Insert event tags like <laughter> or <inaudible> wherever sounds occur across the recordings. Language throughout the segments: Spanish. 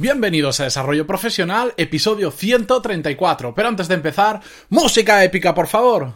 Bienvenidos a Desarrollo Profesional, episodio 134. Pero antes de empezar, música épica, por favor.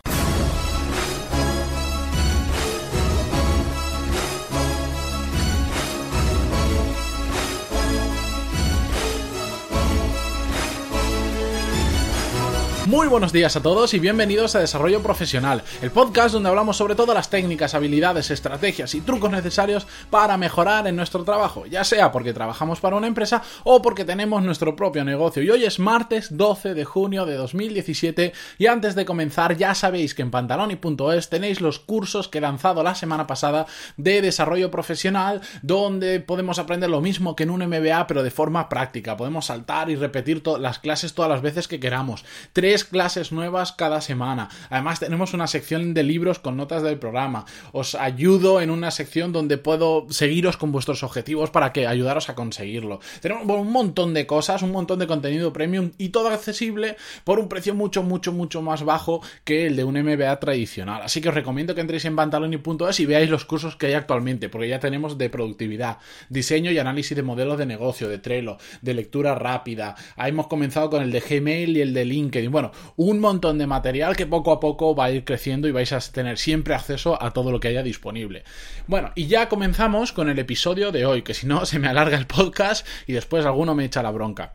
Muy buenos días a todos y bienvenidos a Desarrollo Profesional, el podcast donde hablamos sobre todas las técnicas, habilidades, estrategias y trucos necesarios para mejorar en nuestro trabajo, ya sea porque trabajamos para una empresa o porque tenemos nuestro propio negocio. Y hoy es martes 12 de junio de 2017 y antes de comenzar ya sabéis que en pantaloni.es tenéis los cursos que he lanzado la semana pasada de desarrollo profesional donde podemos aprender lo mismo que en un MBA pero de forma práctica. Podemos saltar y repetir las clases todas las veces que queramos. Tres clases nuevas cada semana. Además tenemos una sección de libros con notas del programa. Os ayudo en una sección donde puedo seguiros con vuestros objetivos para que ayudaros a conseguirlo. Tenemos un montón de cosas, un montón de contenido premium y todo accesible por un precio mucho, mucho, mucho más bajo que el de un MBA tradicional. Así que os recomiendo que entréis en pantaloni.es y veáis los cursos que hay actualmente, porque ya tenemos de productividad, diseño y análisis de modelos de negocio, de Trello, de lectura rápida. Ahí hemos comenzado con el de Gmail y el de LinkedIn. Bueno, un montón de material que poco a poco va a ir creciendo y vais a tener siempre acceso a todo lo que haya disponible. Bueno, y ya comenzamos con el episodio de hoy, que si no <laughs> se me alarga el podcast y después alguno me echa la bronca.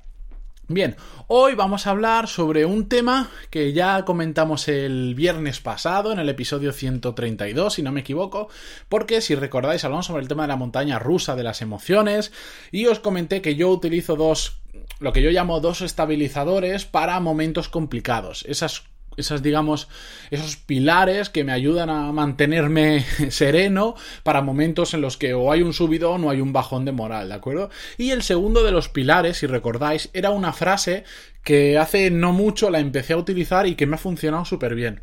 Bien, hoy vamos a hablar sobre un tema que ya comentamos el viernes pasado en el episodio 132, si no me equivoco, porque si recordáis hablamos sobre el tema de la montaña rusa de las emociones y os comenté que yo utilizo dos lo que yo llamo dos estabilizadores para momentos complicados. Esas esas, digamos, esos pilares que me ayudan a mantenerme <laughs> sereno para momentos en los que o hay un subidón o hay un bajón de moral, ¿de acuerdo? Y el segundo de los pilares, si recordáis, era una frase que hace no mucho la empecé a utilizar y que me ha funcionado súper bien.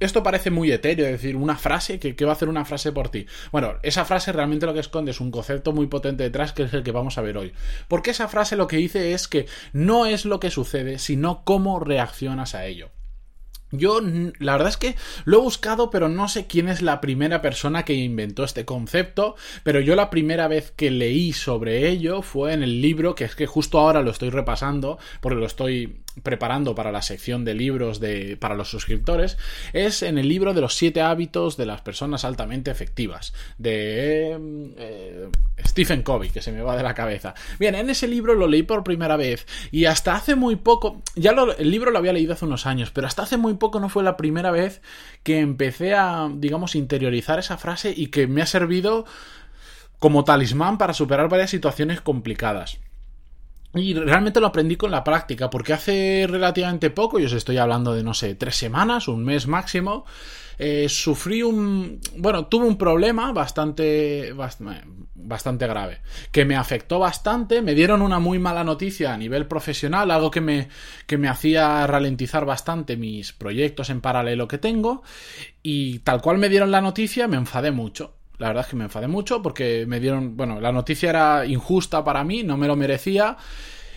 Esto parece muy etéreo, es decir, una frase, que, va a hacer una frase por ti. Bueno, esa frase realmente lo que esconde es un concepto muy potente detrás, que es el que vamos a ver hoy. Porque esa frase lo que dice es que no es lo que sucede, sino cómo reaccionas a ello. Yo, la verdad es que lo he buscado, pero no sé quién es la primera persona que inventó este concepto, pero yo la primera vez que leí sobre ello fue en el libro, que es que justo ahora lo estoy repasando, porque lo estoy preparando para la sección de libros de, para los suscriptores, es en el libro de los siete hábitos de las personas altamente efectivas, de eh, Stephen Covey, que se me va de la cabeza. Bien, en ese libro lo leí por primera vez y hasta hace muy poco, ya el libro lo había leído hace unos años, pero hasta hace muy poco no fue la primera vez que empecé a, digamos, interiorizar esa frase y que me ha servido como talismán para superar varias situaciones complicadas. Y realmente lo aprendí con la práctica, porque hace relativamente poco, yo os estoy hablando de, no sé, tres semanas, un mes máximo, eh, sufrí un... Bueno, tuve un problema bastante, bastante grave, que me afectó bastante, me dieron una muy mala noticia a nivel profesional, algo que me, que me hacía ralentizar bastante mis proyectos en paralelo que tengo, y tal cual me dieron la noticia, me enfadé mucho. La verdad es que me enfadé mucho porque me dieron, bueno, la noticia era injusta para mí, no me lo merecía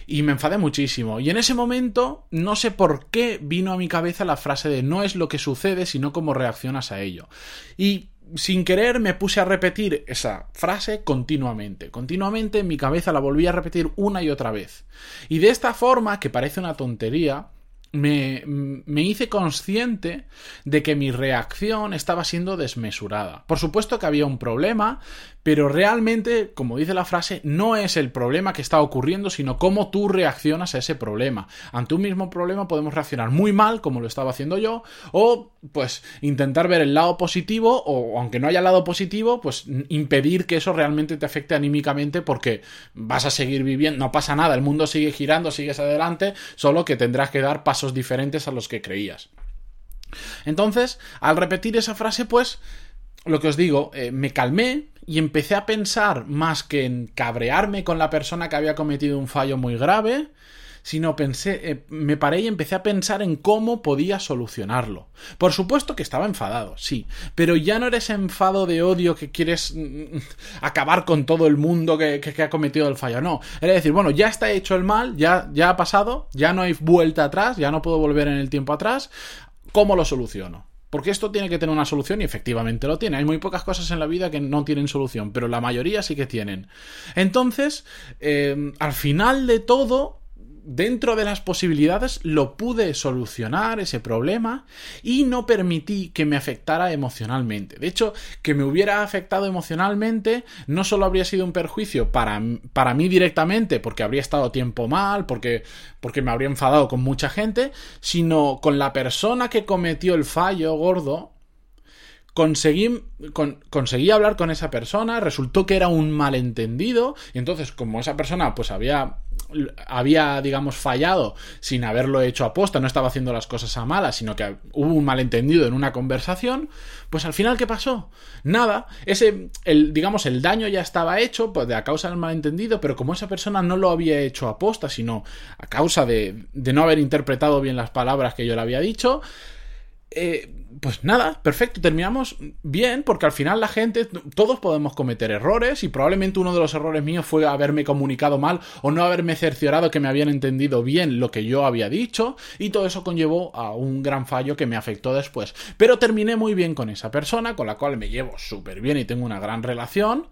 y me enfadé muchísimo. Y en ese momento, no sé por qué vino a mi cabeza la frase de no es lo que sucede, sino cómo reaccionas a ello. Y sin querer me puse a repetir esa frase continuamente. Continuamente en mi cabeza la volví a repetir una y otra vez. Y de esta forma, que parece una tontería, me, me, hice consciente de que mi reacción estaba siendo desmesurada. Por supuesto que había un problema, pero realmente, como dice la frase, no es el problema que está ocurriendo, sino cómo tú reaccionas a ese problema. Ante un mismo problema podemos reaccionar muy mal, como lo estaba haciendo yo, o pues intentar ver el lado positivo, o aunque no haya lado positivo, pues impedir que eso realmente te afecte anímicamente porque vas a seguir viviendo, no pasa nada, el mundo sigue girando, sigues adelante, solo que tendrás que dar pasos diferentes a los que creías. Entonces, al repetir esa frase, pues, lo que os digo, eh, me calmé, y empecé a pensar más que en cabrearme con la persona que había cometido un fallo muy grave, sino pensé, eh, me paré y empecé a pensar en cómo podía solucionarlo. Por supuesto que estaba enfadado, sí, pero ya no era ese enfado de odio que quieres mm, acabar con todo el mundo que, que, ha cometido el fallo, no. Era decir, bueno, ya está hecho el mal, ya, ya ha pasado, ya no hay vuelta atrás, ya no puedo volver en el tiempo atrás, ¿cómo lo soluciono? Porque esto tiene que tener una solución y efectivamente lo tiene. Hay muy pocas cosas en la vida que no tienen solución, pero la mayoría sí que tienen. Entonces, eh, al final de todo, dentro de las posibilidades lo pude solucionar ese problema y no permití que me afectara emocionalmente. De hecho, que me hubiera afectado emocionalmente no solo habría sido un perjuicio para, para mí directamente, porque habría estado tiempo mal, porque, porque me habría enfadado con mucha gente, sino con la persona que cometió el fallo gordo conseguí, conseguí hablar con esa persona, resultó que era un malentendido, y entonces como esa persona pues había, había, digamos, fallado sin haberlo hecho a posta, no estaba haciendo las cosas a malas, sino que hubo un malentendido en una conversación, pues al final, ¿qué pasó? Nada, ese, el, digamos, el daño ya estaba hecho pues, a causa del malentendido, pero como esa persona no lo había hecho a posta, sino a causa de, de no haber interpretado bien las palabras que yo le había dicho, eh, pues nada, perfecto, terminamos bien, porque al final la gente, todos podemos cometer errores y probablemente uno de los errores míos fue haberme comunicado mal o no haberme cerciorado que me habían entendido bien lo que yo había dicho y todo eso conllevó a un gran fallo que me afectó después. Pero terminé muy bien con esa persona, con la cual me llevo súper bien y tengo una gran relación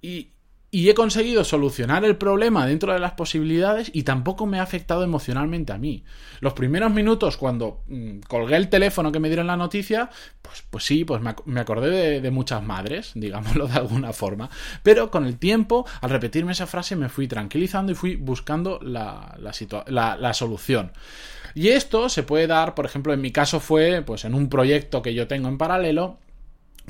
y, y he conseguido solucionar el problema dentro de las posibilidades y tampoco me ha afectado emocionalmente a mí. Los primeros minutos cuando mm, colgué el teléfono que me dieron la noticia, pues, pues sí, pues me, acordé de, muchas madres, <laughs> digámoslo de alguna forma. Pero con el tiempo, al repetirme esa frase, me fui tranquilizando y fui buscando la, la, la solución. Y esto se puede dar, por ejemplo, en mi caso fue pues en un proyecto que yo tengo en paralelo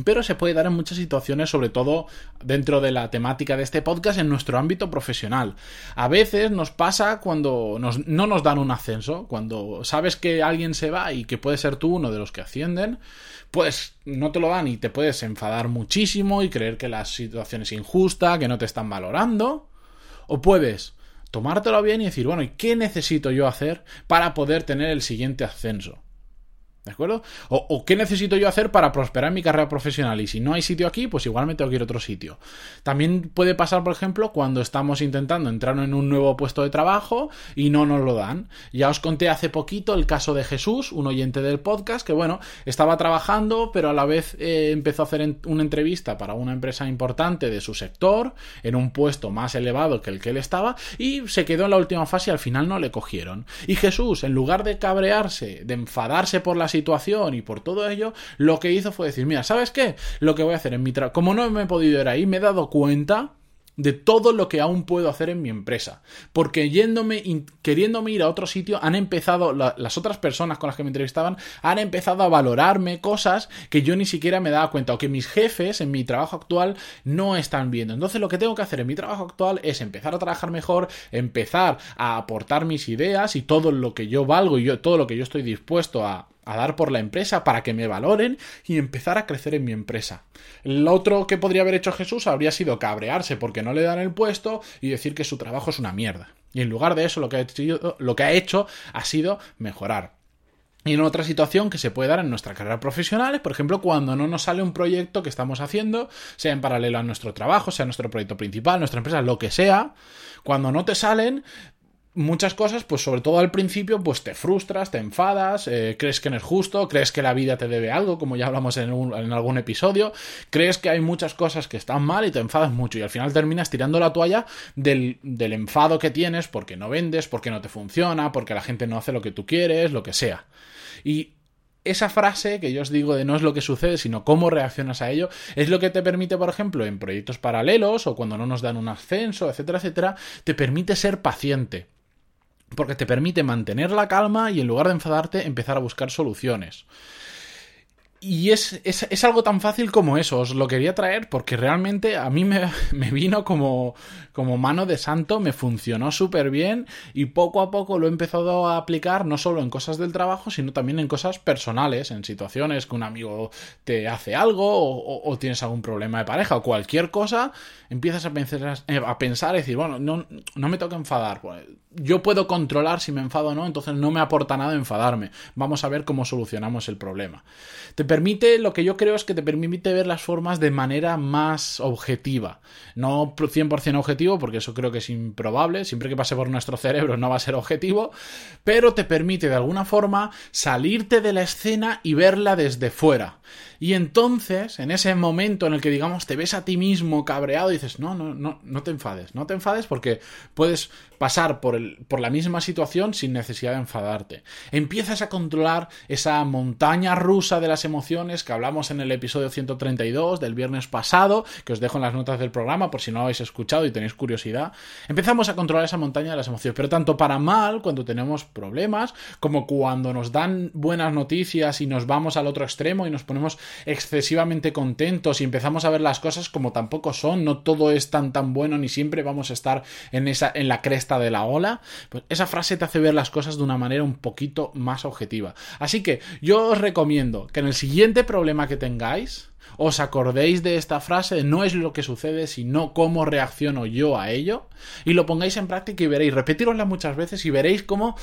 pero se puede dar en muchas situaciones, sobre todo dentro de la temática de este podcast, en nuestro ámbito profesional. A veces nos pasa cuando no nos dan un ascenso, cuando sabes que alguien se va y que puede ser tú uno de los que ascienden, pues no te lo dan y te puedes enfadar muchísimo y creer que la situación es injusta, que no te están valorando. O puedes tomártelo bien y decir, bueno, ¿y qué necesito yo hacer para poder tener el siguiente ascenso? ¿De acuerdo? O, qué necesito yo hacer para prosperar en mi carrera profesional. Y si no hay sitio aquí, pues igual me tengo que ir a otro sitio. También puede pasar, por ejemplo, cuando estamos intentando entrar en un nuevo puesto de trabajo y no nos lo dan. Ya os conté hace poquito el caso de Jesús, un oyente del podcast, que bueno, estaba trabajando, pero a la vez eh, empezó a hacer una entrevista para una empresa importante de su sector, en un puesto más elevado que el que él estaba, y se quedó en la última fase y al final no le cogieron. Y Jesús, en lugar de cabrearse, de enfadarse por las situación y por todo ello, lo que hizo fue decir, mira, ¿sabes qué? Lo que voy a hacer en mi trabajo, como no me he podido ir ahí, me he dado cuenta de todo lo que aún puedo hacer en mi empresa. Porque yéndome, queriéndome ir a otro sitio, han empezado, las otras personas con las que me entrevistaban, han empezado a valorarme cosas que yo ni siquiera me daba cuenta, o que mis jefes en mi trabajo actual no están viendo. Entonces lo que tengo que hacer en mi trabajo actual es empezar a trabajar mejor, empezar a aportar mis ideas y todo lo que yo valgo y todo lo que yo estoy dispuesto a, a dar por la empresa para que me valoren y empezar a crecer en mi empresa. Lo otro que podría haber hecho Jesús habría sido cabrearse porque no le dan el puesto y decir que su trabajo es una mierda. Y en lugar de eso lo que ha hecho, lo que ha, hecho ha sido mejorar. Y en otra situación que se puede dar en nuestra carrera profesional es, por ejemplo, cuando no nos sale un proyecto que estamos haciendo, sea en paralelo a nuestro trabajo, sea nuestro proyecto principal, nuestra empresa, lo que sea, cuando no te salen, muchas cosas, pues sobre todo al principio, pues te frustras, te enfadas, eh, crees que no es justo, crees que la vida te debe algo, como ya hablamos en, algún episodio, crees que hay muchas cosas que están mal y te enfadas mucho y al final terminas tirando la toalla del enfado que tienes porque no vendes, porque no te funciona, porque la gente no hace lo que tú quieres, lo que sea. Y esa frase que yo os digo de no es lo que sucede, sino cómo reaccionas a ello, es lo que te permite, por ejemplo, en proyectos paralelos o cuando no nos dan un ascenso, etcétera, etcétera, te permite ser paciente porque te permite mantener la calma y en lugar de enfadarte empezar a buscar soluciones. Y es, es, algo tan fácil como eso, os lo quería traer porque realmente a mí me, <laughs> me vino como, como, mano de santo, me funcionó súper bien y poco a poco lo he empezado a aplicar no solo en cosas del trabajo, sino también en cosas personales, en situaciones que un amigo te hace algo o, tienes algún problema de pareja o cualquier cosa, empiezas a pensar, a pensar y decir, bueno, no, no me toca enfadar, pues, yo puedo controlar si me enfado o no, entonces no me aporta nada enfadarme. Vamos a ver cómo solucionamos el problema. Permite, lo que yo creo es que te permite ver las formas de manera más objetiva. No 100% objetivo, porque eso creo que es improbable, siempre que pase por nuestro cerebro no va a ser objetivo, pero te permite de alguna forma salirte de la escena y verla desde fuera. Y entonces, en ese momento en el que digamos te ves a ti mismo cabreado y dices, no, no, no, no te enfades, no te enfades porque puedes pasar por, el, por la misma situación sin necesidad de enfadarte. Empiezas a controlar esa montaña rusa de las emociones que hablamos en el episodio 132 del viernes pasado, que os dejo en las notas del programa por si no lo habéis escuchado y tenéis curiosidad. Empezamos a controlar esa montaña de las emociones, pero tanto para mal cuando tenemos problemas, como cuando nos dan buenas noticias y nos vamos al otro extremo y nos ponemos excesivamente contentos y empezamos a ver las cosas como tampoco son, no todo es tan tan bueno ni siempre vamos a estar en esa en la cresta de la ola, pues esa frase te hace ver las cosas de una manera un poquito más objetiva. Así que yo os recomiendo que en el siguiente problema que tengáis os acordéis de esta frase, no es lo que sucede, sino cómo reacciono yo a ello, y lo pongáis en práctica y veréis, repetirosla muchas veces y veréis cómo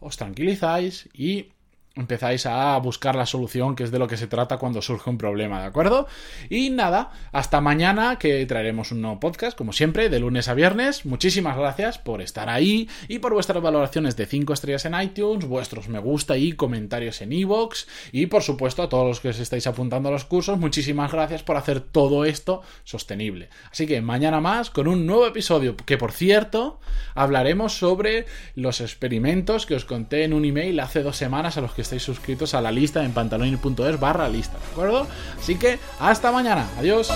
os tranquilizáis y empezáis a buscar la solución, que es de lo que se trata cuando surge un problema, ¿de acuerdo? Y nada, hasta mañana que traeremos un nuevo podcast, como siempre, de lunes a viernes. Muchísimas gracias por estar ahí y por vuestras valoraciones de 5 estrellas en iTunes, vuestros me gusta y comentarios en iVoox y por supuesto a todos los que os estáis apuntando a los cursos, muchísimas gracias por hacer todo esto sostenible. Así que mañana más con un nuevo episodio, que por cierto, hablaremos sobre los experimentos que os conté en un email hace dos semanas a los que estáis suscritos a la lista en pantaloni.es barra lista, ¿de acuerdo? Así que hasta mañana, adiós.